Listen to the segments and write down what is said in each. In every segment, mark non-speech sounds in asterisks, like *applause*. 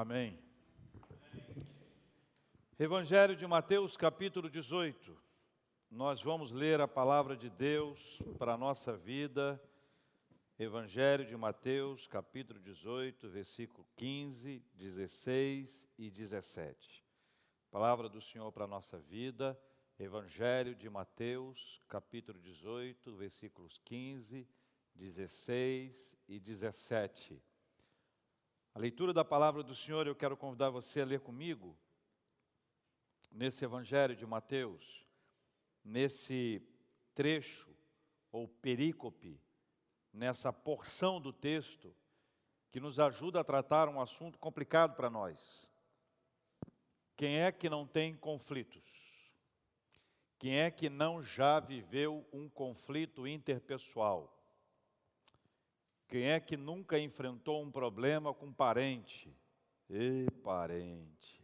Amém. Evangelho de Mateus, capítulo 18. Nós vamos ler a palavra de Deus para a nossa vida. Evangelho de Mateus, capítulo 18, versículo 15, 16 e 17. Palavra do Senhor para a nossa vida. Evangelho de Mateus, capítulo 18, versículos 15, 16 e 17. A leitura da palavra do Senhor, eu quero convidar você a ler comigo, nesse Evangelho de Mateus, nesse trecho ou perícope, nessa porção do texto, que nos ajuda a tratar um assunto complicado para nós. Quem é que não tem conflitos? Quem é que não já viveu um conflito interpessoal? Quem é que nunca enfrentou um problema com parente? E parente,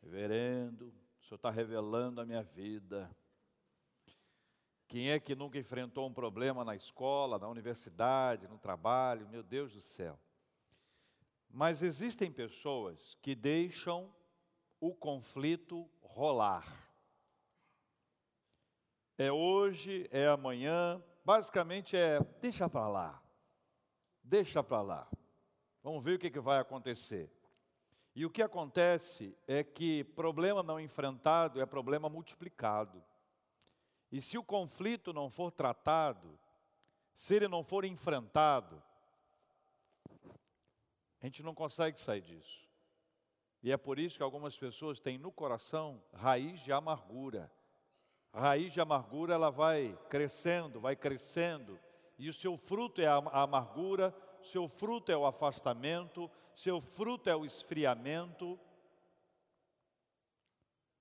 reverendo, o senhor está revelando a minha vida. Quem é que nunca enfrentou um problema na escola, na universidade, no trabalho? Meu Deus do céu. Mas existem pessoas que deixam o conflito rolar. É hoje, é amanhã, basicamente é: deixa para lá, deixa para lá, vamos ver o que, que vai acontecer. E o que acontece é que problema não enfrentado é problema multiplicado. E se o conflito não for tratado, se ele não for enfrentado, a gente não consegue sair disso. E é por isso que algumas pessoas têm no coração raiz de amargura. A raiz de amargura ela vai crescendo, vai crescendo, e o seu fruto é a amargura, seu fruto é o afastamento, seu fruto é o esfriamento.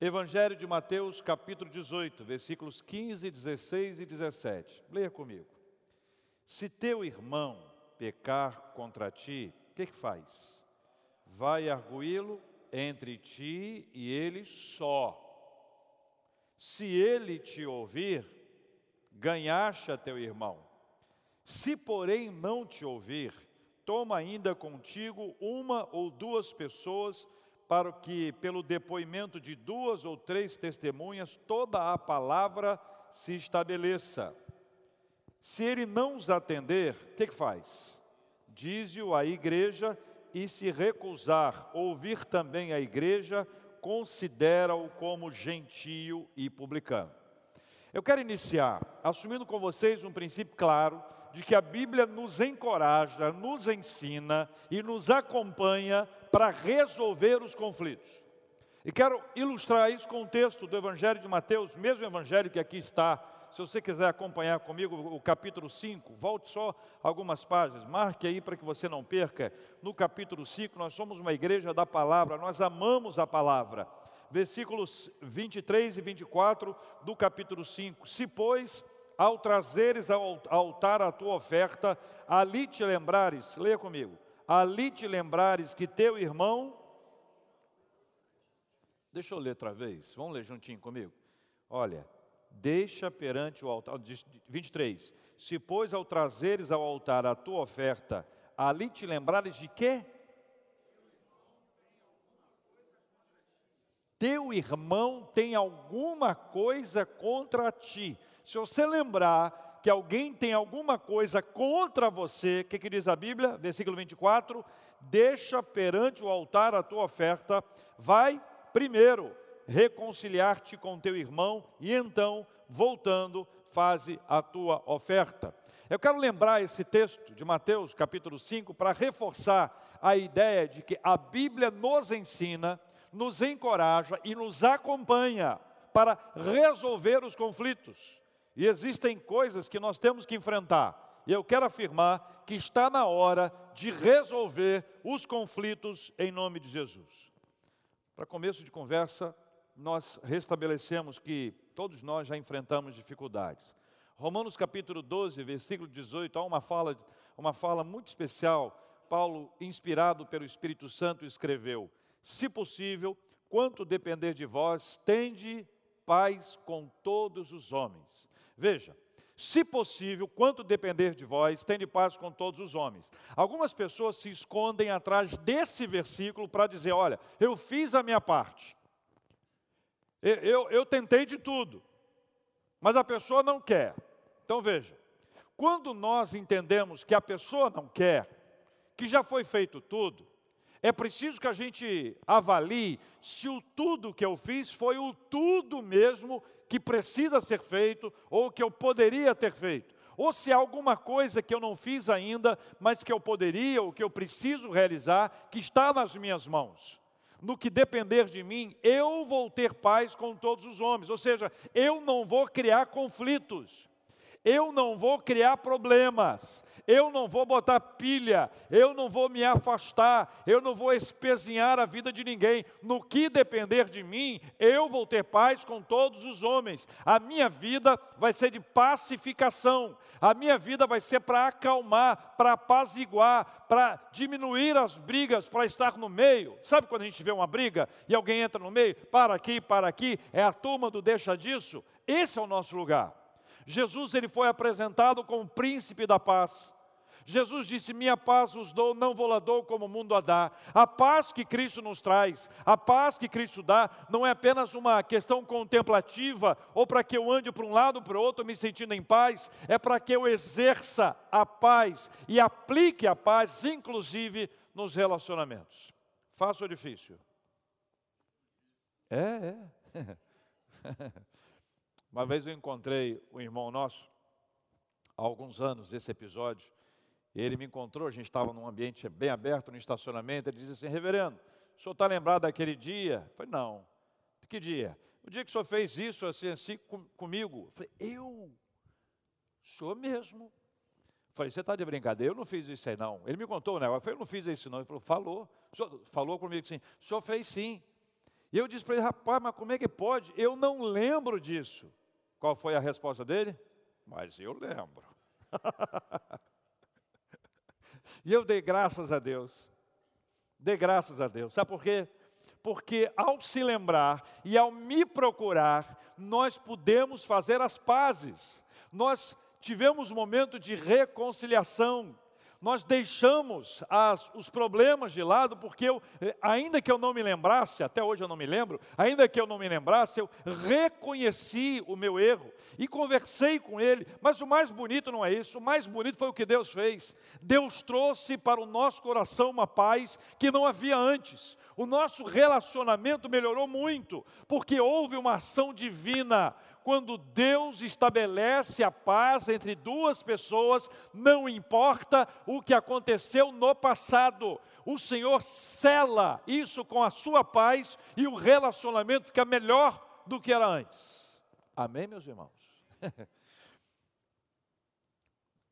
Evangelho de Mateus, capítulo 18, versículos 15, 16 e 17. Leia comigo. Se teu irmão pecar contra ti, o que, que faz? Vai arguí-lo entre ti e ele só se ele te ouvir, ganhaste a teu irmão. Se, porém, não te ouvir, toma ainda contigo uma ou duas pessoas, para que, pelo depoimento de duas ou três testemunhas, toda a palavra se estabeleça. Se ele não os atender, o que, que faz? Dize-o à igreja, e se recusar ouvir também a igreja, considera-o como gentio e publicano. Eu quero iniciar assumindo com vocês um princípio claro de que a Bíblia nos encoraja, nos ensina e nos acompanha para resolver os conflitos. E quero ilustrar isso com o texto do Evangelho de Mateus, mesmo evangelho que aqui está se você quiser acompanhar comigo o capítulo 5, volte só algumas páginas, marque aí para que você não perca. No capítulo 5, nós somos uma igreja da palavra, nós amamos a palavra. Versículos 23 e 24 do capítulo 5. Se, pois, ao trazeres ao altar a tua oferta, ali te lembrares, leia comigo, ali te lembrares que teu irmão. Deixa eu ler outra vez, vamos ler juntinho comigo. Olha, deixa perante o altar, 23, se pois ao trazeres ao altar a tua oferta, ali te lembrares de quê? Teu irmão tem alguma coisa contra ti. Se você lembrar que alguém tem alguma coisa contra você, o que, que diz a Bíblia? Versículo 24: deixa perante o altar a tua oferta, vai primeiro reconciliar-te com teu irmão e então, voltando, faze a tua oferta. Eu quero lembrar esse texto de Mateus, capítulo 5, para reforçar a ideia de que a Bíblia nos ensina, nos encoraja e nos acompanha para resolver os conflitos. E existem coisas que nós temos que enfrentar. E eu quero afirmar que está na hora de resolver os conflitos em nome de Jesus. Para começo de conversa, nós restabelecemos que todos nós já enfrentamos dificuldades. Romanos capítulo 12, versículo 18, há uma fala, uma fala muito especial. Paulo, inspirado pelo Espírito Santo, escreveu: Se possível, quanto depender de vós, tende paz com todos os homens. Veja, se possível, quanto depender de vós, tende paz com todos os homens. Algumas pessoas se escondem atrás desse versículo para dizer: olha, eu fiz a minha parte, eu, eu, tentei de tudo, mas a pessoa não quer. Então veja, quando nós entendemos que a pessoa não quer, que já foi feito tudo, é preciso que a gente avalie se o tudo que eu fiz foi o tudo mesmo que precisa ser feito ou que eu poderia ter feito. Ou se há alguma coisa que eu não fiz ainda, mas que eu poderia ou que eu preciso realizar, que está nas minhas mãos. No que depender de mim, eu vou ter paz com todos os homens. Ou seja, eu não vou criar conflitos eu não vou criar problemas, eu não vou botar pilha, eu não vou me afastar, eu não vou espezinhar a vida de ninguém. No que depender de mim, eu vou ter paz com todos os homens. A minha vida vai ser de pacificação, a minha vida vai ser para acalmar, para apaziguar, para diminuir as brigas, para estar no meio. Sabe quando a gente vê uma briga e alguém entra no meio? Para aqui, para aqui, é a turma do deixa disso. Esse é o nosso lugar. Jesus ele foi apresentado como príncipe da paz. Jesus disse: Minha paz os dou, não vou lá dou como o mundo a dá. A paz que Cristo nos traz, a paz que Cristo dá, não é apenas uma questão contemplativa, ou para que eu ande para um lado ou para o outro me sentindo em paz, é para que eu exerça a paz e aplique a paz, inclusive nos relacionamentos. Fácil ou difícil? É, é. *laughs* Uma vez eu encontrei um irmão nosso, há alguns anos, esse episódio, ele me encontrou, a gente estava num ambiente bem aberto, no estacionamento, ele disse assim, reverendo, o senhor está lembrado daquele dia? Eu falei, não. Que dia? O dia que o senhor fez isso assim, assim com, comigo? Eu falei, eu? O senhor mesmo? Eu falei, você está de brincadeira? Eu não fiz isso aí não. Ele me contou negócio, eu falei, eu não fiz isso não. Ele falou, falou. Senhor falou comigo sim. O senhor fez sim. E eu disse para ele, rapaz, mas como é que pode? Eu não lembro disso. Qual foi a resposta dele? Mas eu lembro. *laughs* e eu dei graças a Deus. Dei graças a Deus. Sabe por quê? Porque ao se lembrar e ao me procurar, nós podemos fazer as pazes. Nós tivemos um momento de reconciliação, nós deixamos as, os problemas de lado, porque eu, eh, ainda que eu não me lembrasse, até hoje eu não me lembro, ainda que eu não me lembrasse, eu reconheci o meu erro e conversei com ele. Mas o mais bonito não é isso, o mais bonito foi o que Deus fez. Deus trouxe para o nosso coração uma paz que não havia antes. O nosso relacionamento melhorou muito, porque houve uma ação divina quando Deus estabelece a paz entre duas pessoas, não importa o que aconteceu no passado, o Senhor cela isso com a sua paz e o relacionamento fica melhor do que era antes. Amém, meus irmãos? *laughs*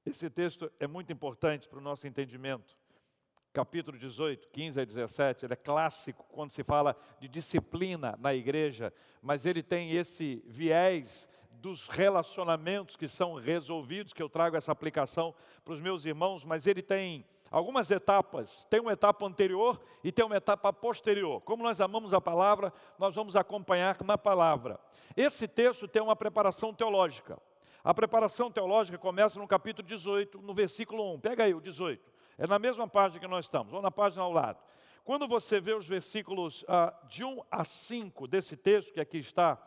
Esse texto é muito importante para o nosso entendimento capítulo 18, 15 a 17, ele é clássico quando se fala de disciplina na igreja, mas ele tem esse viés dos relacionamentos que são resolvidos, que eu trago essa aplicação para os meus irmãos, mas ele tem algumas etapas. Tem uma etapa anterior e tem uma etapa posterior. Como nós amamos a palavra, nós vamos acompanhar na palavra. Esse texto tem uma preparação teológica. A preparação teológica começa no capítulo 18, no versículo 1. Pega aí o 18. É na mesma página que nós estamos, ou na página ao lado. Quando você vê os versículos ah, de 1 a 5 desse texto que aqui está,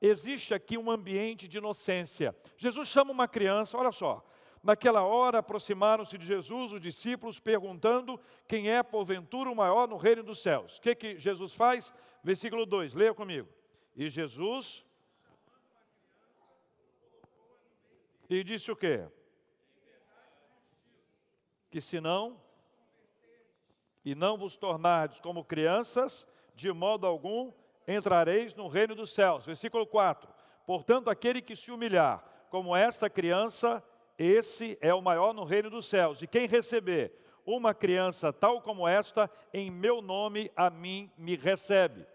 existe aqui um ambiente de inocência. Jesus chama uma criança, olha só. Naquela hora aproximaram-se de Jesus os discípulos, perguntando quem é, porventura, o maior no reino dos céus. O que, que Jesus faz? Versículo 2, leia comigo. E Jesus. E disse o quê? Que se não e não vos tornardes como crianças, de modo algum entrareis no reino dos céus. Versículo 4. Portanto, aquele que se humilhar como esta criança, esse é o maior no reino dos céus. E quem receber uma criança tal como esta, em meu nome a mim me recebe.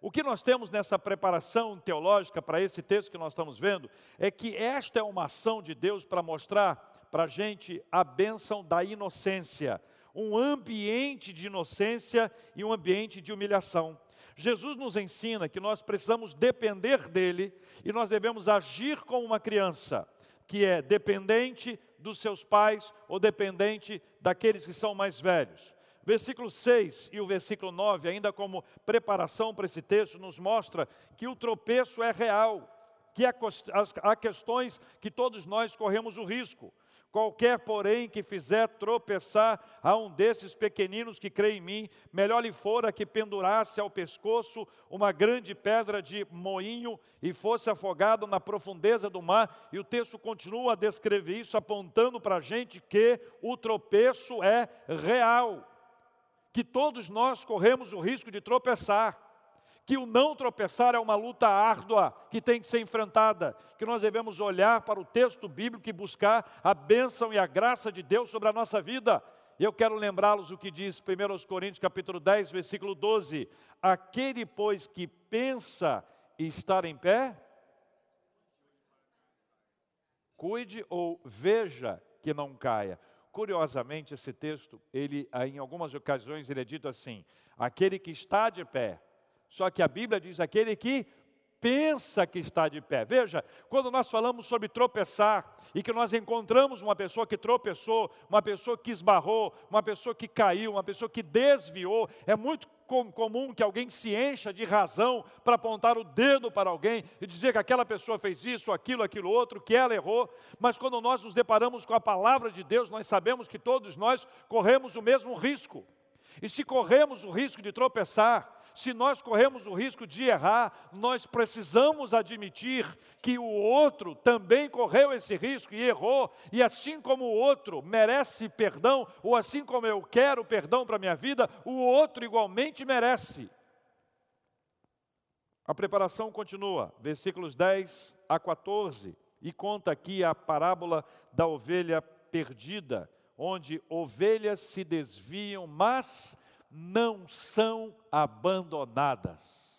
O que nós temos nessa preparação teológica para esse texto que nós estamos vendo é que esta é uma ação de Deus para mostrar para a gente a bênção da inocência, um ambiente de inocência e um ambiente de humilhação. Jesus nos ensina que nós precisamos depender dele e nós devemos agir como uma criança. que é dependente dos seus pais ou dependente daqueles que são mais velhos. Versículo 6 e o versículo 9, ainda como preparação para esse texto, nos mostra que o tropeço é real, que há questões que todos nós corremos o risco. Qualquer, porém, que fizer tropeçar a um desses pequeninos que crê em mim, melhor lhe fora que pendurasse ao pescoço uma grande pedra de moinho e fosse afogado na profundeza do mar. E o texto continua a descrever isso, apontando para a gente que o tropeço é real, que todos nós corremos o risco de tropeçar que o não tropeçar é uma luta árdua que tem que ser enfrentada, que nós devemos olhar para o texto bíblico e buscar a bênção e a graça de Deus sobre a nossa vida. Eu quero lembrá-los o que diz 1 Coríntios capítulo 10, versículo 12: Aquele, pois, que pensa estar em pé, cuide ou veja que não caia. Curiosamente, esse texto, ele, em algumas ocasiões, ele é dito assim: aquele que está de pé, só que a Bíblia diz aquele que pensa que está de pé. Veja, quando nós falamos sobre tropeçar e que nós encontramos uma pessoa que tropeçou, uma pessoa que esbarrou, uma pessoa que caiu, uma pessoa que desviou, é muito comum que alguém se encha de razão para apontar o dedo para alguém e dizer que aquela pessoa fez isso, aquilo, aquilo outro, que ela errou. Mas quando nós nos deparamos com a palavra de Deus, nós sabemos que todos nós corremos o mesmo risco. E se corremos o risco de tropeçar, se nós corremos o risco de errar, nós precisamos admitir que o outro também correu esse risco e errou, e assim como o outro merece perdão, ou assim como eu quero perdão para a minha vida, o outro igualmente merece. A preparação continua, versículos 10 a 14, e conta aqui a parábola da ovelha perdida, onde ovelhas se desviam, mas não são abandonadas.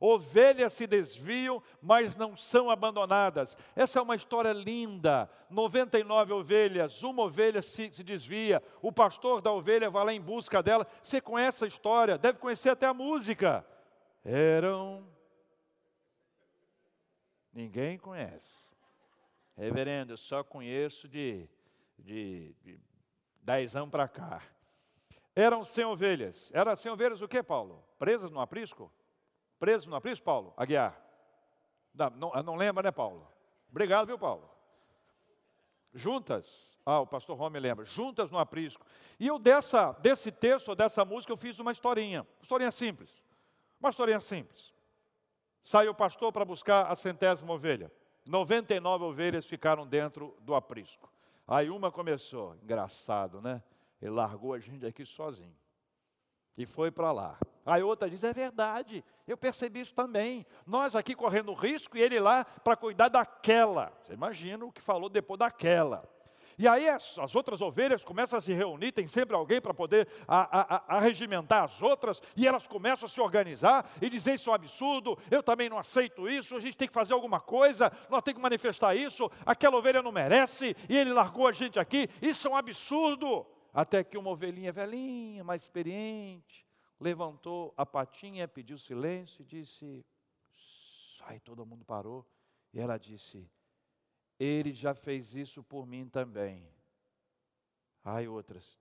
Ovelhas se desviam, mas não são abandonadas. Essa é uma história linda. 99 ovelhas, uma ovelha se, se, desvia, o pastor da ovelha vai lá em busca dela. Você conhece a história, deve conhecer até a música. Eram. Ninguém conhece. Reverendo, eu só conheço de, de, de dez anos para cá. Eram cem ovelhas. Eram cem ovelhas o que, Paulo? Presas no aprisco? Presas no aprisco, Paulo? Aguiar. Não, não, não lembra, né, Paulo? Obrigado, viu, Paulo? Juntas. Ah, o pastor Rome lembra. Juntas no aprisco. E eu dessa, desse texto, dessa música, eu fiz uma historinha. Uma historinha simples. Uma historinha simples. Saiu o pastor para buscar a centésima ovelha. 99 ovelhas ficaram dentro do aprisco. Aí uma começou, engraçado, né? Ele largou a gente aqui sozinho. E foi para lá. Aí outra diz: é verdade, eu percebi isso também. Nós aqui correndo risco e ele lá para cuidar daquela. Você imagina o que falou depois daquela. E aí as, as, outras ovelhas começam a se reunir, tem sempre alguém para poder arregimentar as outras, e elas começam a se organizar e dizer isso é um absurdo, eu também não aceito isso, a gente tem que fazer alguma coisa, nós temos que manifestar isso, aquela ovelha não merece, e ele largou a gente aqui, isso é um absurdo. Até que uma ovelhinha velhinha, mais experiente, levantou a patinha, pediu silêncio e disse: Aí todo mundo parou. E ela disse: Ele já fez isso por mim também. Aí outras,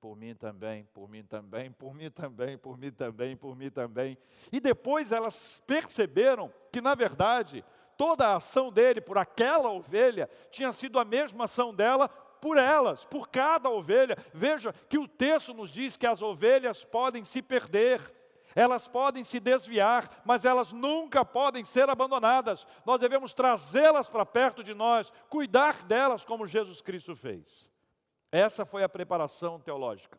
por mim também, por mim também, por mim também, por mim também, por mim também. E depois elas perceberam que, na verdade, toda a ação dele por aquela ovelha tinha sido a mesma ação dela por elas, por cada ovelha. Veja que o texto nos diz que as ovelhas podem se perder, elas podem se desviar, mas elas nunca podem ser abandonadas. Nós devemos trazê-las para perto de nós, cuidar delas como Jesus Cristo fez. Essa foi a preparação teológica.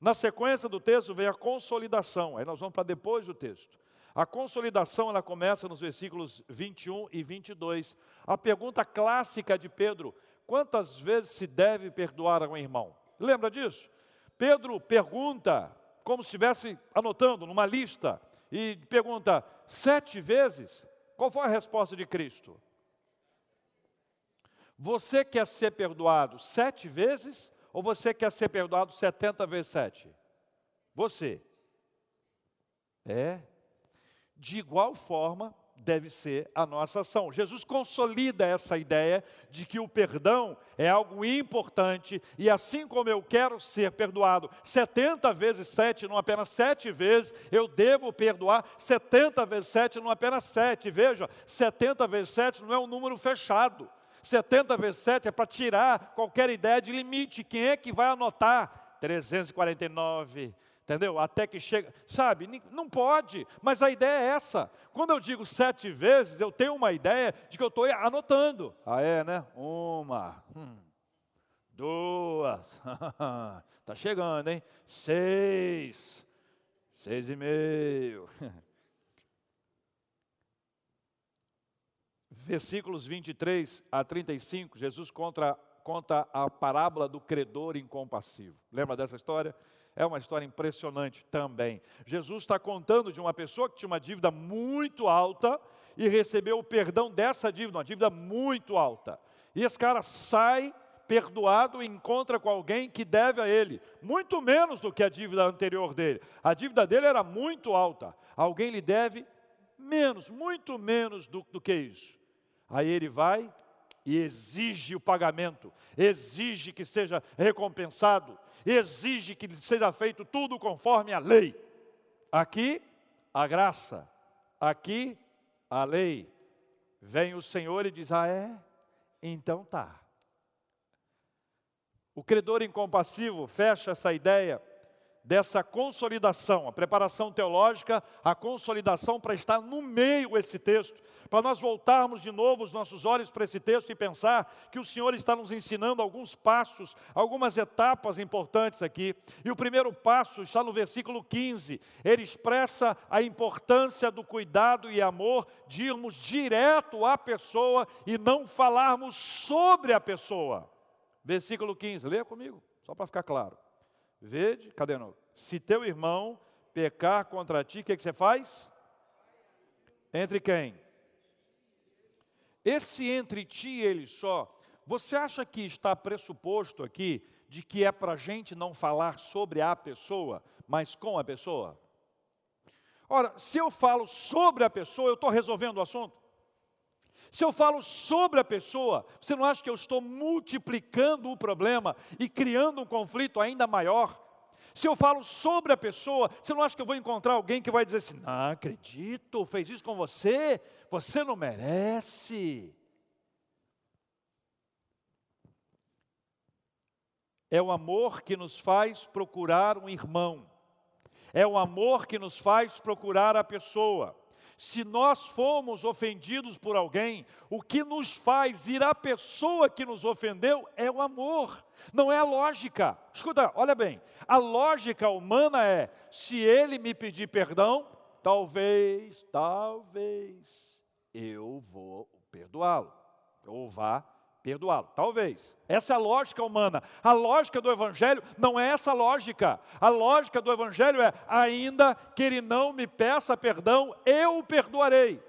Na sequência do texto vem a consolidação, aí nós vamos para depois do texto. A consolidação ela começa nos versículos 21 e 22. A pergunta clássica de Pedro: Quantas vezes se deve perdoar a um irmão? Lembra disso? Pedro pergunta, como se estivesse anotando numa lista, e pergunta: sete vezes? Qual foi a resposta de Cristo? Você quer ser perdoado sete vezes ou você quer ser perdoado setenta vezes sete? Você. É. De igual forma, deve ser a nossa ação. Jesus consolida essa ideia de que o perdão é algo importante e assim como eu quero ser perdoado 70 vezes 7, não apenas 7 vezes, eu devo perdoar 70 vezes 7, não apenas 7. Veja, 70 vezes 7 não é um número fechado. 70 vezes 7 é para tirar qualquer ideia de limite. Quem é que vai anotar? 349, entendeu? Até que chega, sabe? Não pode, mas a ideia é essa. Quando eu digo sete vezes, eu tenho uma ideia de que eu estou anotando. Ah, é, né? Uma, hum, duas, está *laughs* chegando, hein? Seis, seis e meio. *laughs* Versículos 23 a 35, Jesus conta, conta a parábola do credor incompassivo. Lembra dessa história? É uma história impressionante também. Jesus está contando de uma pessoa que tinha uma dívida muito alta e recebeu o perdão dessa dívida, uma dívida muito alta. E esse cara sai perdoado e encontra com alguém que deve a ele, muito menos do que a dívida anterior dele. A dívida dele era muito alta. Alguém lhe deve menos, muito menos do, do que isso. Aí ele vai e exige o pagamento, exige que seja recompensado, exige que seja feito tudo conforme a lei. Aqui, a graça, aqui, a lei. Vem o Senhor e diz: Ah, é? Então tá. O credor incompassivo fecha essa ideia dessa consolidação, a preparação teológica, a consolidação para estar no meio esse texto, para nós voltarmos de novo os nossos olhos para esse texto e pensar que o Senhor está nos ensinando alguns passos, algumas etapas importantes aqui. E o primeiro passo está no versículo 15. Ele expressa a importância do cuidado e amor de irmos direto à pessoa e não falarmos sobre a pessoa. Versículo 15, leia comigo, só para ficar claro. Vede, cadê? Se teu irmão pecar contra ti, o que, que você faz? Entre quem? Esse entre ti e ele só, você acha que está pressuposto aqui de que é para a gente não falar sobre a pessoa, mas com a pessoa? Ora, se eu falo sobre a pessoa, eu estou resolvendo o assunto? Se eu falo sobre a pessoa, você não acha que eu estou multiplicando o problema e criando um conflito ainda maior? Se eu falo sobre a pessoa, você não acha que eu vou encontrar alguém que vai dizer assim: não acredito, fez isso com você, você não merece. É o amor que nos faz procurar um irmão, é o amor que nos faz procurar a pessoa. Se nós fomos ofendidos por alguém, o que nos faz ir à pessoa que nos ofendeu é o amor, não é a lógica. Escuta, olha bem, a lógica humana é: se ele me pedir perdão, talvez, talvez eu vou perdoá-lo, ou vá perdoá-lo. Talvez. Essa é a lógica humana. A lógica do Evangelho não é essa lógica. A lógica do Evangelho é: ainda que ele não me peça perdão, eu o perdoarei.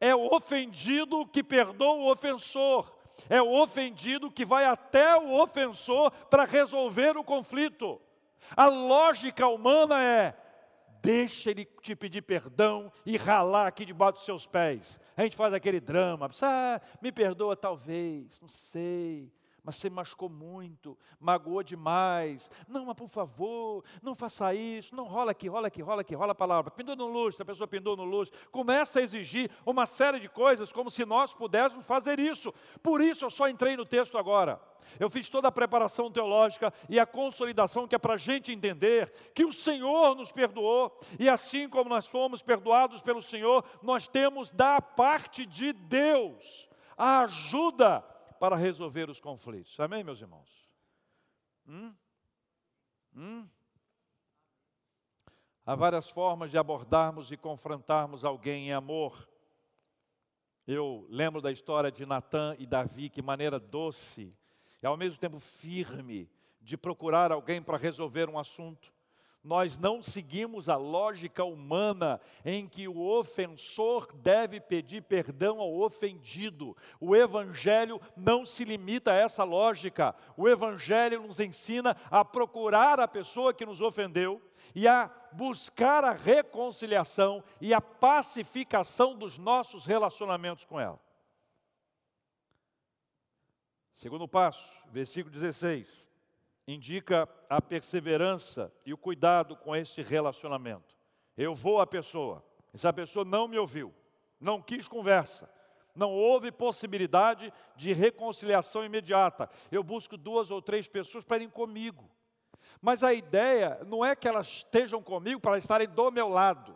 É o ofendido que perdoa o ofensor. É o ofendido que vai até o ofensor para resolver o conflito. A lógica humana é: deixa ele te pedir perdão e ralar aqui debaixo dos seus pés. A gente faz aquele drama, ah, me perdoa talvez, não sei, mas você machucou muito, magoou demais. Não, mas por favor, não faça isso, não rola aqui, rola aqui, rola aqui, rola a palavra. Pendura no lustre, a pessoa pendura no lustre. Começa a exigir uma série de coisas como se nós pudéssemos fazer isso. Por isso eu só entrei no texto agora. Eu fiz toda a preparação teológica e a consolidação que é para a gente entender que o Senhor nos perdoou, e assim como nós fomos perdoados pelo Senhor, nós temos da parte de Deus a ajuda para resolver os conflitos. Amém, meus irmãos? Hum? Hum? Há várias formas de abordarmos e confrontarmos alguém em amor. Eu lembro da história de Natã e Davi, que maneira doce e ao mesmo tempo firme de procurar alguém para resolver um assunto. Nós não seguimos a lógica humana em que o ofensor deve pedir perdão ao ofendido. O Evangelho não se limita a essa lógica. O Evangelho nos ensina a procurar a pessoa que nos ofendeu e a buscar a reconciliação e a pacificação dos nossos relacionamentos com ela. Segundo passo, versículo 16 indica a perseverança e o cuidado com esse relacionamento. Eu vou à pessoa, essa pessoa não me ouviu, não quis conversa, não houve possibilidade de reconciliação imediata. Eu busco duas ou três pessoas para irem comigo. Mas a ideia não é que elas estejam comigo para estarem do meu lado.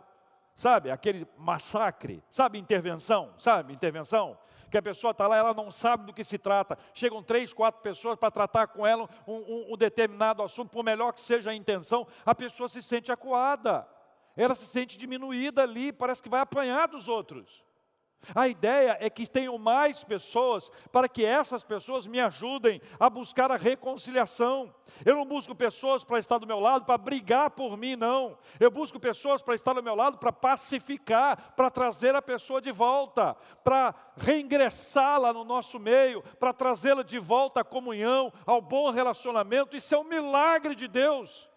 Sabe, aquele massacre, sabe, intervenção, sabe, intervenção que a pessoa está lá, ela não sabe do que se trata. Chegam três, quatro pessoas para tratar com ela um, um, um determinado assunto, por melhor que seja a intenção, a pessoa se sente acuada, ela se sente diminuída ali, parece que vai apanhar dos outros. A ideia é que tenham mais pessoas para que essas pessoas me ajudem a buscar a reconciliação. Eu não busco pessoas para estar do meu lado para brigar por mim, não. Eu busco pessoas para estar do meu lado para pacificar, para trazer a pessoa de volta, para reingressá-la no nosso meio, para trazê-la de volta à comunhão, ao bom relacionamento. Isso é um milagre de Deus.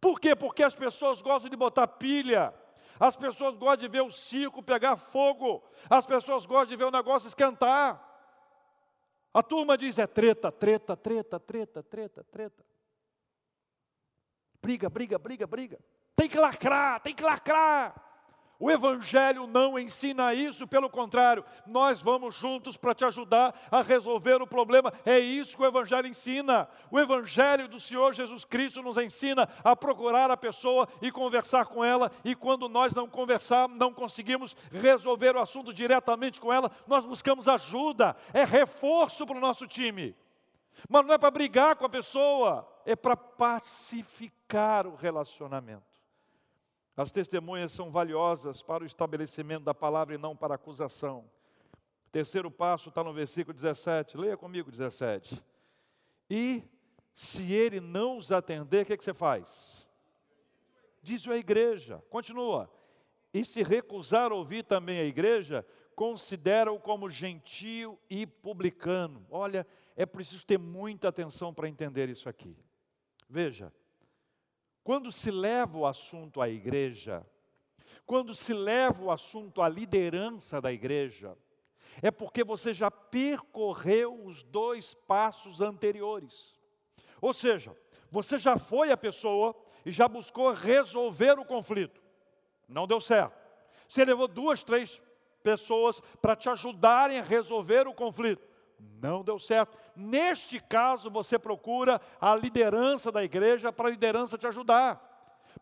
Por quê? Porque as pessoas gostam de botar pilha as pessoas gostam de ver o circo pegar fogo. As pessoas gostam de ver o negócio esquentar. A turma diz: é treta, treta, treta, treta, treta, treta. Briga, briga, briga, briga. Tem que lacrar, tem que lacrar. O Evangelho não ensina isso, pelo contrário, nós vamos juntos para te ajudar a resolver o problema. É isso que o Evangelho ensina. O Evangelho do Senhor Jesus Cristo nos ensina a procurar a pessoa e conversar com ela, e quando nós não conversar, não conseguimos resolver o assunto diretamente com ela, nós buscamos ajuda, é reforço para o nosso time. Mas não é para brigar com a pessoa, é para pacificar o relacionamento. As testemunhas são valiosas para o estabelecimento da palavra e não para a acusação. Terceiro passo está no versículo 17. Leia comigo 17. E se ele não os atender, o que, é que você faz? Diz a igreja. Continua. E se recusar ouvir também a igreja, considera-o como gentio e publicano. Olha, é preciso ter muita atenção para entender isso aqui. Veja, quando se leva o assunto à igreja, quando se leva o assunto à liderança da igreja, é porque você já percorreu os dois passos anteriores. Ou seja, você já foi a pessoa e já buscou resolver o conflito. Não deu certo. Você levou duas, três pessoas para te ajudarem a resolver o conflito não deu certo. Neste caso, você procura a liderança da igreja para a liderança te ajudar,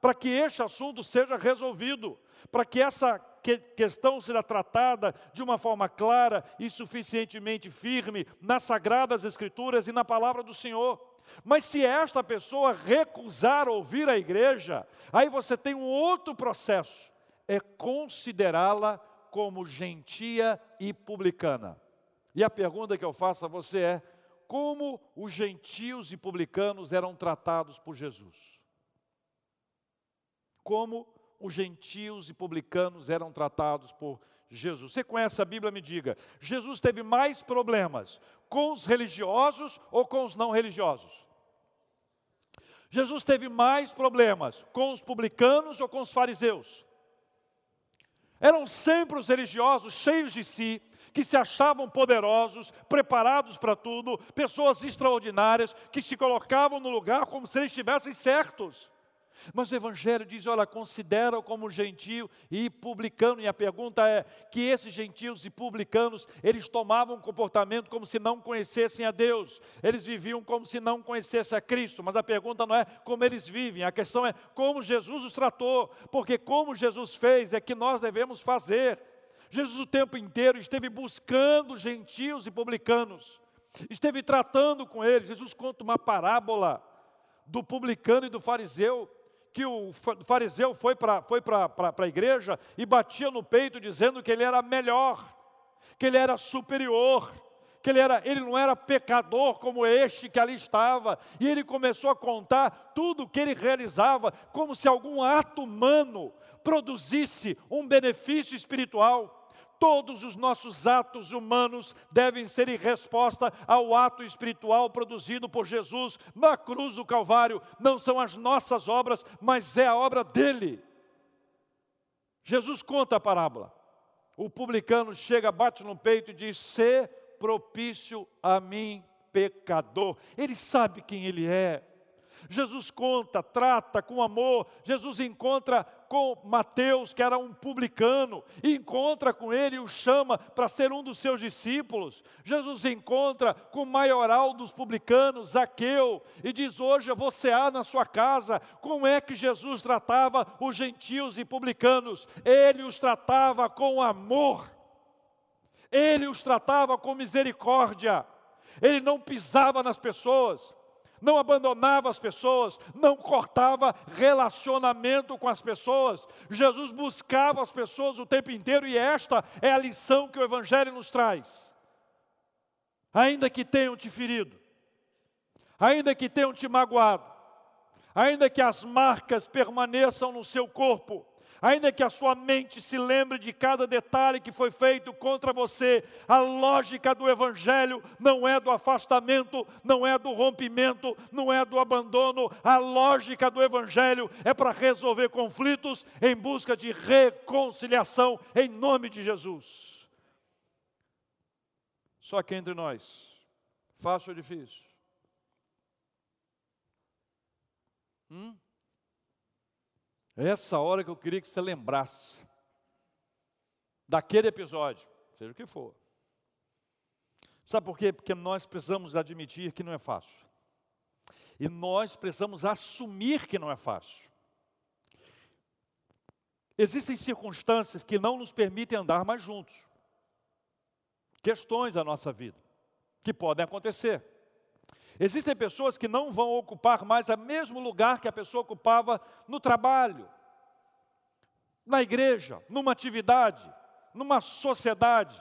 para que este assunto seja resolvido, para que essa que questão seja tratada de uma forma clara e suficientemente firme nas sagradas escrituras e na palavra do Senhor. Mas se esta pessoa recusar ouvir a igreja, aí você tem um outro processo, é considerá-la como gentia e publicana. E a pergunta que eu faço a você é: como os gentios e publicanos eram tratados por Jesus? Como os gentios e publicanos eram tratados por Jesus? Você conhece a Bíblia? Me diga. Jesus teve mais problemas com os religiosos ou com os não religiosos? Jesus teve mais problemas com os publicanos ou com os fariseus? Eram sempre os religiosos cheios de si, que se achavam poderosos, preparados para tudo, pessoas extraordinárias, que se colocavam no lugar como se eles estivessem certos. Mas o Evangelho diz: olha, considera como gentio e publicano. E a pergunta é: que esses gentios e publicanos, eles tomavam um comportamento como se não conhecessem a Deus, eles viviam como se não conhecessem a Cristo. Mas a pergunta não é como eles vivem, a questão é como Jesus os tratou, porque como Jesus fez é que nós devemos fazer. Jesus o tempo inteiro esteve buscando gentios e publicanos, esteve tratando com eles. Jesus conta uma parábola do publicano e do fariseu, que o fariseu foi para foi a igreja e batia no peito dizendo que ele era melhor, que ele era superior, que ele, era, ele não era pecador como este que ali estava, e ele começou a contar tudo o que ele realizava, como se algum ato humano produzisse um benefício espiritual. Todos os nossos atos humanos devem ser em resposta ao ato espiritual produzido por Jesus na cruz do Calvário. Não são as nossas obras, mas é a obra dele. Jesus conta a parábola. O publicano chega, bate no peito e diz: "Se propício a mim, pecador". Ele sabe quem ele é. Jesus conta, trata com amor. Jesus encontra com Mateus, que era um publicano, encontra com ele e o chama para ser um dos seus discípulos. Jesus encontra com o maioral dos publicanos, Zaqueu, e diz: Hoje eu vou cear na sua casa. Como é que Jesus tratava os gentios e publicanos? Ele os tratava com amor, ele os tratava com misericórdia, ele não pisava nas pessoas não abandonava as pessoas, não cortava relacionamento com as pessoas. Jesus buscava as pessoas o tempo inteiro e esta é a lição que o Evangelho nos traz. Ainda que tenham te ferido, ainda que tenham te magoado, ainda que as marcas permaneçam no seu corpo, ainda que a sua mente se lembre de cada detalhe que foi feito contra você, a lógica do Evangelho não é do afastamento, não é do rompimento, não é do abandono, a lógica do Evangelho é para resolver conflitos em busca de reconciliação em nome de Jesus. Só que entre nós, fácil ou difícil? Hum? Essa hora que eu queria que você lembrasse daquele episódio, seja o que for. Sabe por quê? Porque nós precisamos admitir que não é fácil. E nós precisamos assumir que não é fácil. Existem circunstâncias que não nos permitem andar mais juntos. Questões da nossa vida que podem acontecer. Existem pessoas que não vão ocupar mais o mesmo lugar que a pessoa ocupava no trabalho, na igreja, numa atividade, numa sociedade.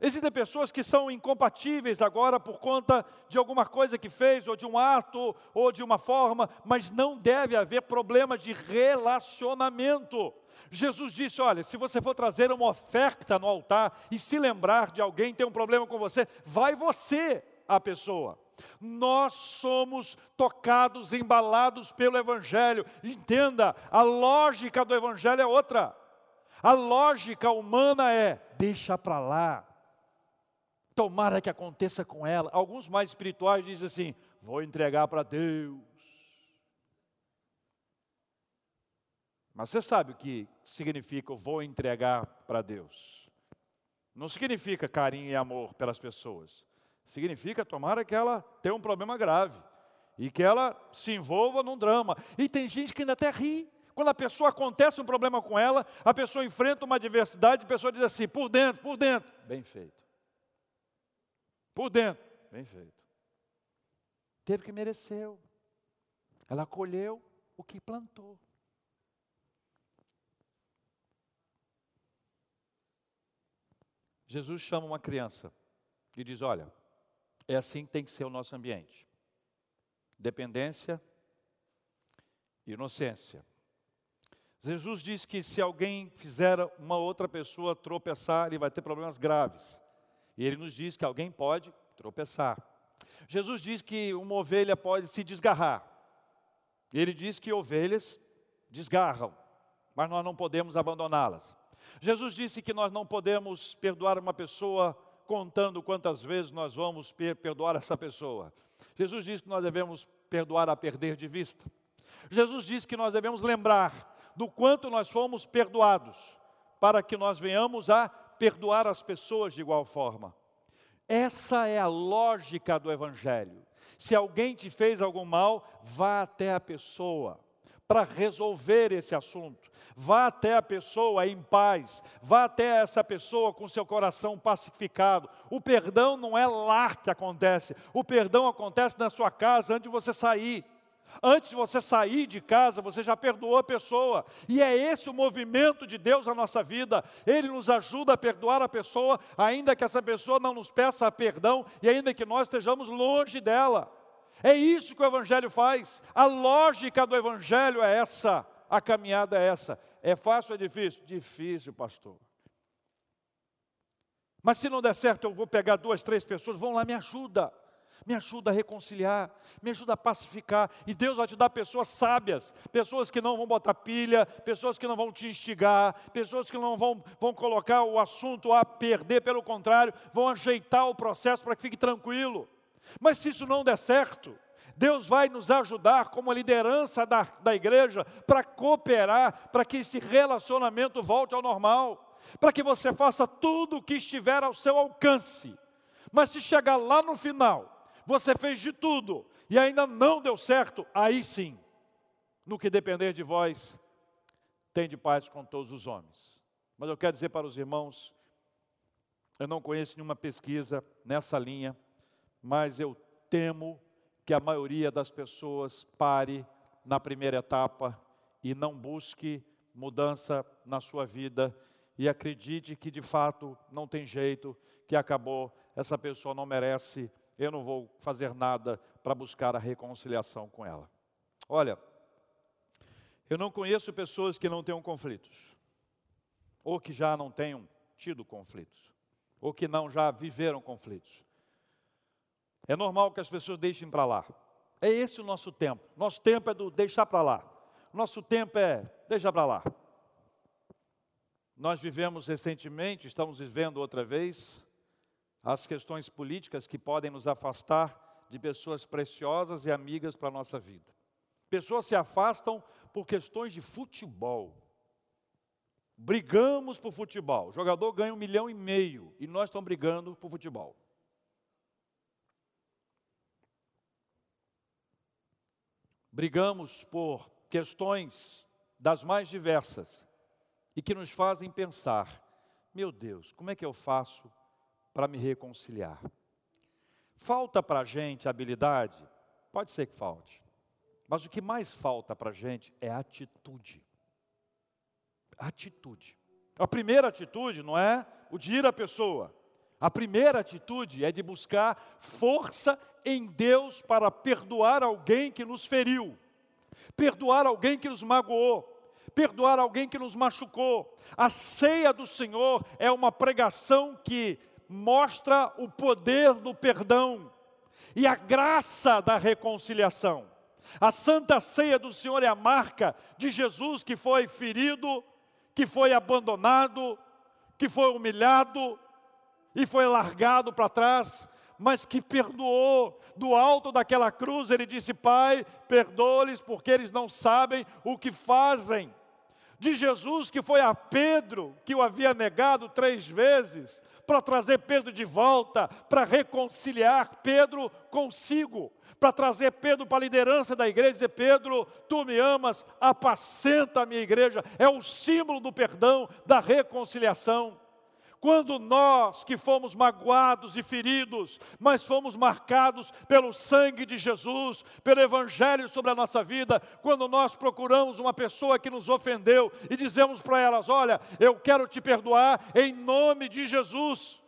Existem pessoas que são incompatíveis agora por conta de alguma coisa que fez, ou de um ato, ou de uma forma, mas não deve haver problema de relacionamento. Jesus disse: Olha, se você for trazer uma oferta no altar e se lembrar de alguém tem um problema com você, vai você a pessoa. Nós somos tocados, embalados pelo Evangelho. Entenda, a lógica do Evangelho é outra. A lógica humana é: deixa para lá. Tomara que aconteça com ela. Alguns mais espirituais dizem assim: vou entregar para Deus. Mas você sabe o que significa vou entregar para Deus? Não significa carinho e amor pelas pessoas. Significa, tomara que ela tenha um problema grave e que ela se envolva num drama. E tem gente que ainda até ri. Quando a pessoa acontece um problema com ela, a pessoa enfrenta uma adversidade, a pessoa diz assim: por dentro, por dentro, bem feito. Por dentro, bem feito. Teve que mereceu. Ela colheu o que plantou. Jesus chama uma criança e diz: Olha, é assim que tem que ser o nosso ambiente. Dependência, inocência. Jesus diz que se alguém fizer uma outra pessoa tropeçar, ele vai ter problemas graves. E ele nos diz que alguém pode tropeçar. Jesus diz que uma ovelha pode se desgarrar. Ele diz que ovelhas desgarram, mas nós não podemos abandoná-las. Jesus disse que nós não podemos perdoar uma pessoa contando quantas vezes nós vamos perdoar essa pessoa. Jesus diz que nós devemos perdoar a perder de vista. Jesus diz que nós devemos lembrar do quanto nós fomos perdoados, para que nós venhamos a perdoar as pessoas de igual forma. Essa é a lógica do Evangelho. Se alguém te fez algum mal, vá até a pessoa para resolver esse assunto. Vá até a pessoa em paz, vá até essa pessoa com seu coração pacificado. O perdão não é lá que acontece, o perdão acontece na sua casa antes de você sair. Antes de você sair de casa, você já perdoou a pessoa. E é esse o movimento de Deus na nossa vida. Ele nos ajuda a perdoar a pessoa, ainda que essa pessoa não nos peça perdão e ainda que nós estejamos longe dela. É isso que o Evangelho faz. A lógica do Evangelho é essa. A caminhada é essa. É fácil ou é difícil? Difícil, pastor. Mas se não der certo, eu vou pegar duas, três pessoas, vão lá, me ajuda. Me ajuda a reconciliar, me ajuda a pacificar. E Deus vai te dar pessoas sábias, pessoas que não vão botar pilha, pessoas que não vão te instigar, pessoas que não vão, vão colocar o assunto a perder, pelo contrário, vão ajeitar o processo para que fique tranquilo. Mas se isso não der certo, Deus vai nos ajudar, como a liderança da, da igreja, para cooperar, para que esse relacionamento volte ao normal para que você faça tudo o que estiver ao seu alcance. Mas se chegar lá no final, você fez de tudo e ainda não deu certo, aí sim, no que depender de vós, tem de paz com todos os homens. Mas eu quero dizer para os irmãos, eu não conheço nenhuma pesquisa nessa linha, mas eu temo que a maioria das pessoas pare na primeira etapa e não busque mudança na sua vida e acredite que de fato não tem jeito, que acabou, essa pessoa não merece, eu não vou fazer nada para buscar a reconciliação com ela. Olha, eu não conheço pessoas que não tenham conflitos, ou que já não tenham tido conflitos, ou que não já viveram conflitos. É normal que as pessoas deixem para lá. É esse o nosso tempo. Nosso tempo é do deixar para lá. Nosso tempo é deixar para lá. Nós vivemos recentemente, estamos vivendo outra vez, as questões políticas que podem nos afastar de pessoas preciosas e amigas para a nossa vida. Pessoas se afastam por questões de futebol. Brigamos por futebol. O jogador ganha um milhão e meio e nós estamos brigando por futebol. Brigamos por questões das mais diversas e que nos fazem pensar: meu Deus, como é que eu faço para me reconciliar? Falta para a gente habilidade? Pode ser que falte, mas o que mais falta para a gente é atitude. Atitude. A primeira atitude não é o de ir à pessoa. A primeira atitude é de buscar força em Deus para perdoar alguém que nos feriu, perdoar alguém que nos magoou, perdoar alguém que nos machucou. A ceia do Senhor é uma pregação que mostra o poder do perdão e a graça da reconciliação. A santa ceia do Senhor é a marca de Jesus que foi ferido, que foi abandonado, que foi humilhado e foi largado para trás, mas que perdoou. Do alto daquela cruz, ele disse: Pai, perdoa-lhes, porque eles não sabem o que fazem de Jesus, que foi a Pedro, que o havia negado três vezes, para trazer Pedro de volta, para reconciliar Pedro consigo, para trazer Pedro para a liderança da igreja e dizer: Pedro, tu me amas, apacenta a minha igreja. É o símbolo do perdão, da reconciliação. Quando nós que fomos magoados e feridos, mas fomos marcados pelo sangue de Jesus, pelo Evangelho sobre a nossa vida, quando nós procuramos uma pessoa que nos ofendeu e dizemos para elas: Olha, eu quero te perdoar em nome de Jesus.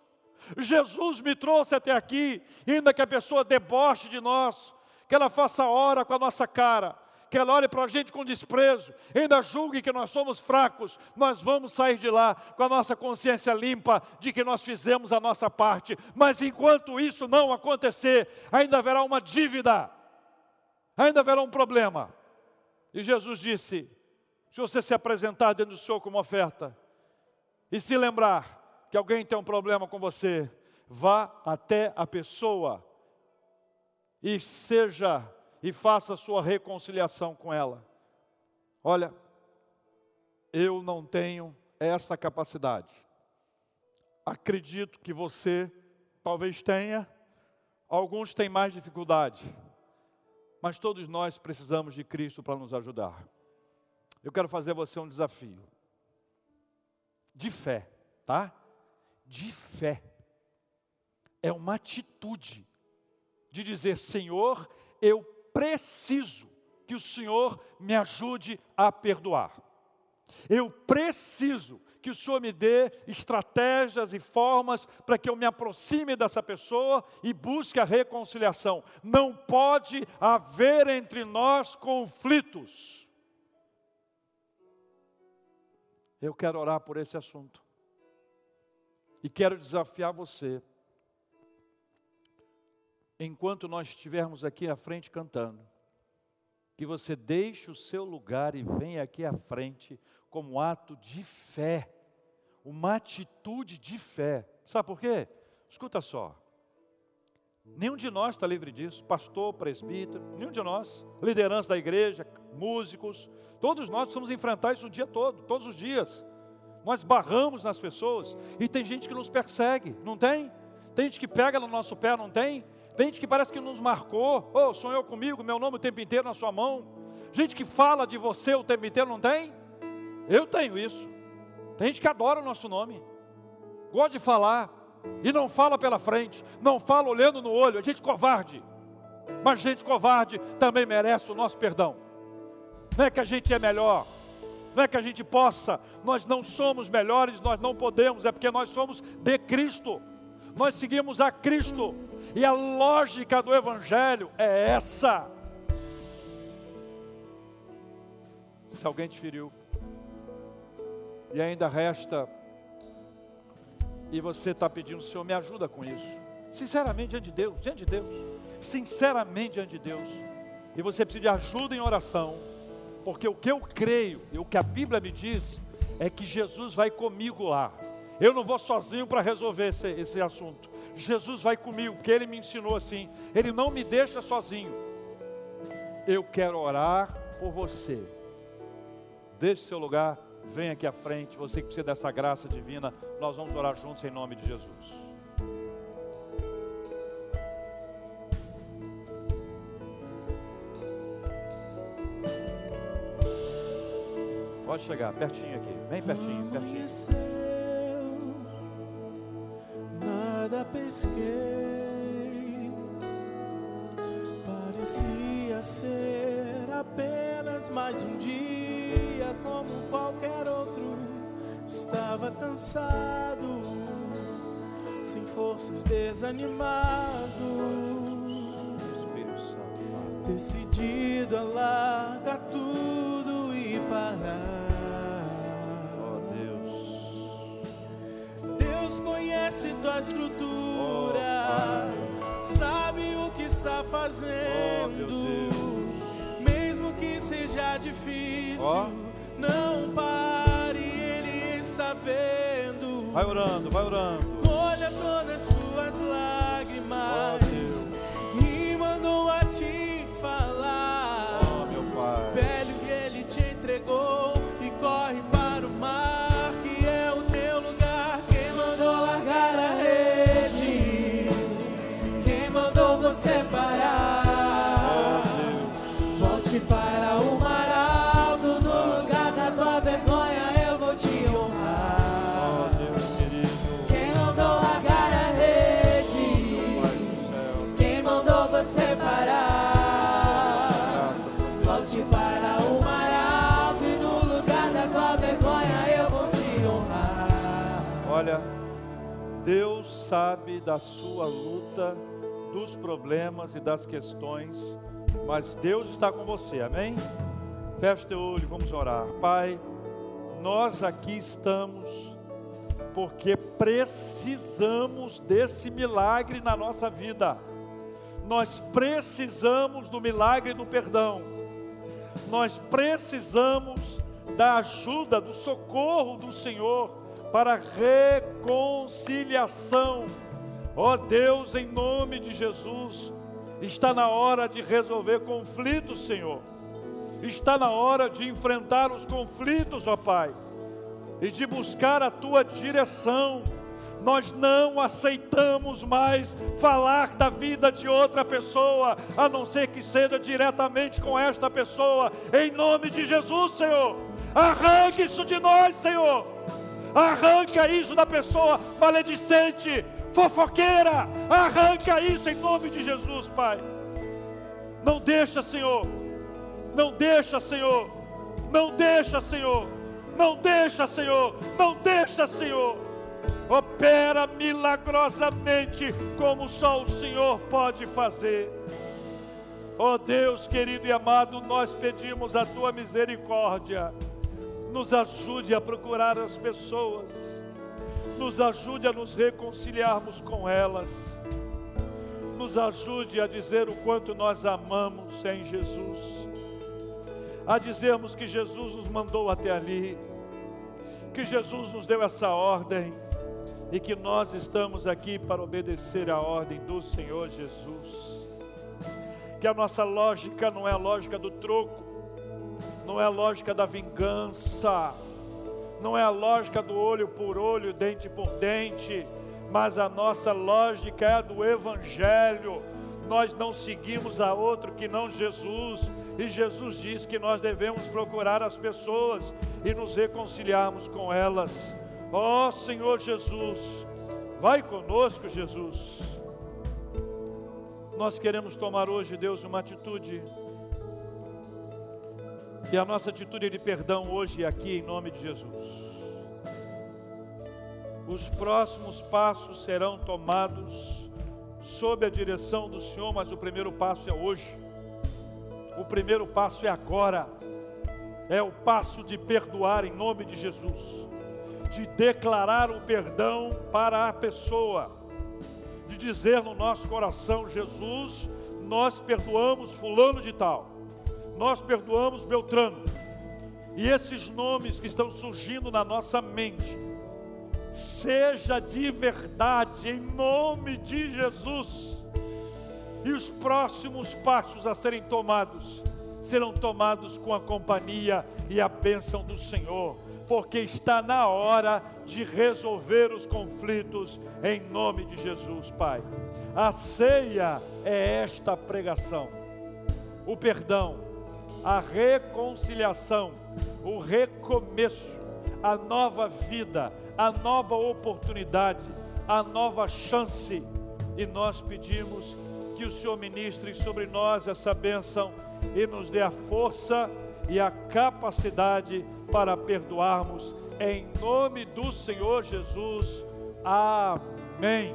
Jesus me trouxe até aqui, ainda que a pessoa deboche de nós, que ela faça hora com a nossa cara, que ela olhe para a gente com desprezo, ainda julgue que nós somos fracos, nós vamos sair de lá com a nossa consciência limpa de que nós fizemos a nossa parte. Mas enquanto isso não acontecer, ainda haverá uma dívida, ainda haverá um problema. E Jesus disse: se você se apresentar dentro do Senhor como oferta, e se lembrar que alguém tem um problema com você, vá até a pessoa e seja e faça sua reconciliação com ela. Olha, eu não tenho essa capacidade. Acredito que você talvez tenha, alguns têm mais dificuldade, mas todos nós precisamos de Cristo para nos ajudar. Eu quero fazer a você um desafio de fé, tá? De fé. É uma atitude de dizer: Senhor, eu preciso que o Senhor me ajude a perdoar. Eu preciso que o Senhor me dê estratégias e formas para que eu me aproxime dessa pessoa e busque a reconciliação. Não pode haver entre nós conflitos. Eu quero orar por esse assunto. E quero desafiar você. Enquanto nós estivermos aqui à frente cantando, que você deixe o seu lugar e venha aqui à frente como ato de fé uma atitude de fé. Sabe por quê? Escuta só. Nenhum de nós está livre disso, pastor, presbítero, nenhum de nós, liderança da igreja, músicos, todos nós precisamos enfrentar isso o dia todo, todos os dias. Nós barramos nas pessoas e tem gente que nos persegue, não tem? Tem gente que pega no nosso pé, não tem? Gente que parece que nos marcou, oh, sonhou comigo, meu nome o tempo inteiro na sua mão. Gente que fala de você o tempo inteiro, não tem? Eu tenho isso. Tem gente que adora o nosso nome, gosta de falar, e não fala pela frente, não fala olhando no olho, é gente covarde. Mas gente covarde também merece o nosso perdão. Não é que a gente é melhor, não é que a gente possa, nós não somos melhores, nós não podemos, é porque nós somos de Cristo. Nós seguimos a Cristo. E a lógica do Evangelho é essa. Se alguém te feriu, e ainda resta, e você está pedindo, Senhor, me ajuda com isso. Sinceramente, diante de Deus, diante de Deus, sinceramente diante de Deus, e você precisa de ajuda em oração, porque o que eu creio e o que a Bíblia me diz é que Jesus vai comigo lá. Eu não vou sozinho para resolver esse, esse assunto. Jesus vai comigo, porque Ele me ensinou assim. Ele não me deixa sozinho. Eu quero orar por você. Deixe seu lugar vem aqui à frente, você que precisa dessa graça divina, nós vamos orar juntos em nome de Jesus. Pode chegar, pertinho aqui, bem pertinho, pertinho. Nada pesquei, parecia ser apenas mais um dia como qualquer outro. Estava cansado, sem forças, desanimado, decidido a largar tua estrutura, sabe o que está fazendo. Mesmo que seja difícil, não pare, Ele está vendo. Vai orando, vai orando. Colha todas suas lágrimas sabe da sua luta, dos problemas e das questões, mas Deus está com você, amém? Feche teu olho, vamos orar. Pai, nós aqui estamos porque precisamos desse milagre na nossa vida. Nós precisamos do milagre do perdão. Nós precisamos da ajuda, do socorro do Senhor para reconciliação. Ó Deus, em nome de Jesus, está na hora de resolver conflitos, Senhor. Está na hora de enfrentar os conflitos, ó Pai, e de buscar a tua direção. Nós não aceitamos mais falar da vida de outra pessoa, a não ser que seja diretamente com esta pessoa, em nome de Jesus, Senhor. Arranque isso de nós, Senhor. Arranca isso da pessoa maledicente, fofoqueira. Arranca isso em nome de Jesus, Pai. Não deixa, Senhor, Não deixa, Senhor. Não deixa, Senhor. Não deixa, Senhor. Não deixa, Senhor. Opera milagrosamente como só o Senhor pode fazer. Oh Deus querido e amado, nós pedimos a tua misericórdia. Nos ajude a procurar as pessoas. Nos ajude a nos reconciliarmos com elas. Nos ajude a dizer o quanto nós amamos em Jesus. A dizermos que Jesus nos mandou até ali. Que Jesus nos deu essa ordem. E que nós estamos aqui para obedecer a ordem do Senhor Jesus que a nossa lógica não é a lógica do troco, não é a lógica da vingança, não é a lógica do olho por olho, dente por dente, mas a nossa lógica é a do Evangelho. Nós não seguimos a outro que não Jesus, e Jesus diz que nós devemos procurar as pessoas e nos reconciliarmos com elas. Ó oh, Senhor Jesus, vai conosco, Jesus. Nós queremos tomar hoje, Deus, uma atitude. E a nossa atitude de perdão hoje e aqui, em nome de Jesus. Os próximos passos serão tomados sob a direção do Senhor, mas o primeiro passo é hoje. O primeiro passo é agora. É o passo de perdoar em nome de Jesus, de declarar o perdão para a pessoa de dizer no nosso coração: Jesus, nós perdoamos Fulano de Tal, nós perdoamos Beltrano. E esses nomes que estão surgindo na nossa mente, seja de verdade, em nome de Jesus. E os próximos passos a serem tomados serão tomados com a companhia e a bênção do Senhor porque está na hora de resolver os conflitos em nome de Jesus, Pai. A ceia é esta pregação: o perdão, a reconciliação, o recomeço, a nova vida, a nova oportunidade, a nova chance. E nós pedimos que o Senhor ministre sobre nós essa bênção e nos dê a força e a capacidade para perdoarmos, em nome do Senhor Jesus. Amém.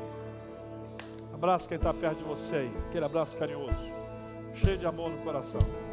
Abraço quem está perto de você aí, aquele abraço carinhoso, cheio de amor no coração.